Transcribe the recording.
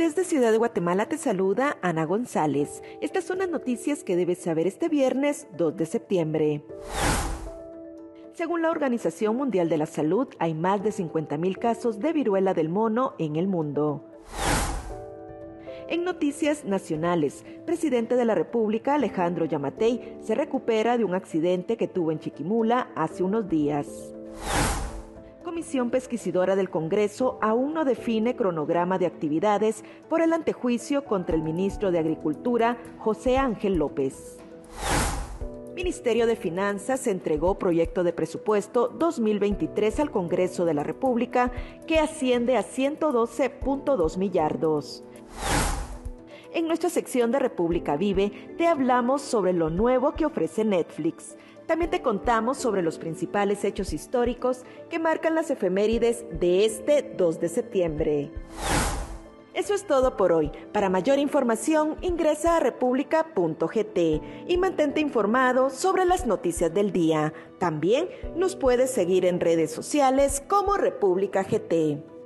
Desde Ciudad de Guatemala te saluda Ana González. Estas son las noticias que debes saber este viernes 2 de septiembre. Según la Organización Mundial de la Salud, hay más de 50.000 casos de viruela del mono en el mundo. En noticias nacionales, presidente de la República Alejandro Yamatei se recupera de un accidente que tuvo en Chiquimula hace unos días. Comisión Pesquisidora del Congreso aún no define cronograma de actividades por el antejuicio contra el ministro de Agricultura, José Ángel López. Ministerio de Finanzas entregó proyecto de presupuesto 2023 al Congreso de la República que asciende a 112.2 millardos. En nuestra sección de República Vive te hablamos sobre lo nuevo que ofrece Netflix. También te contamos sobre los principales hechos históricos que marcan las efemérides de este 2 de septiembre. Eso es todo por hoy. Para mayor información ingresa a república.gt y mantente informado sobre las noticias del día. También nos puedes seguir en redes sociales como República GT.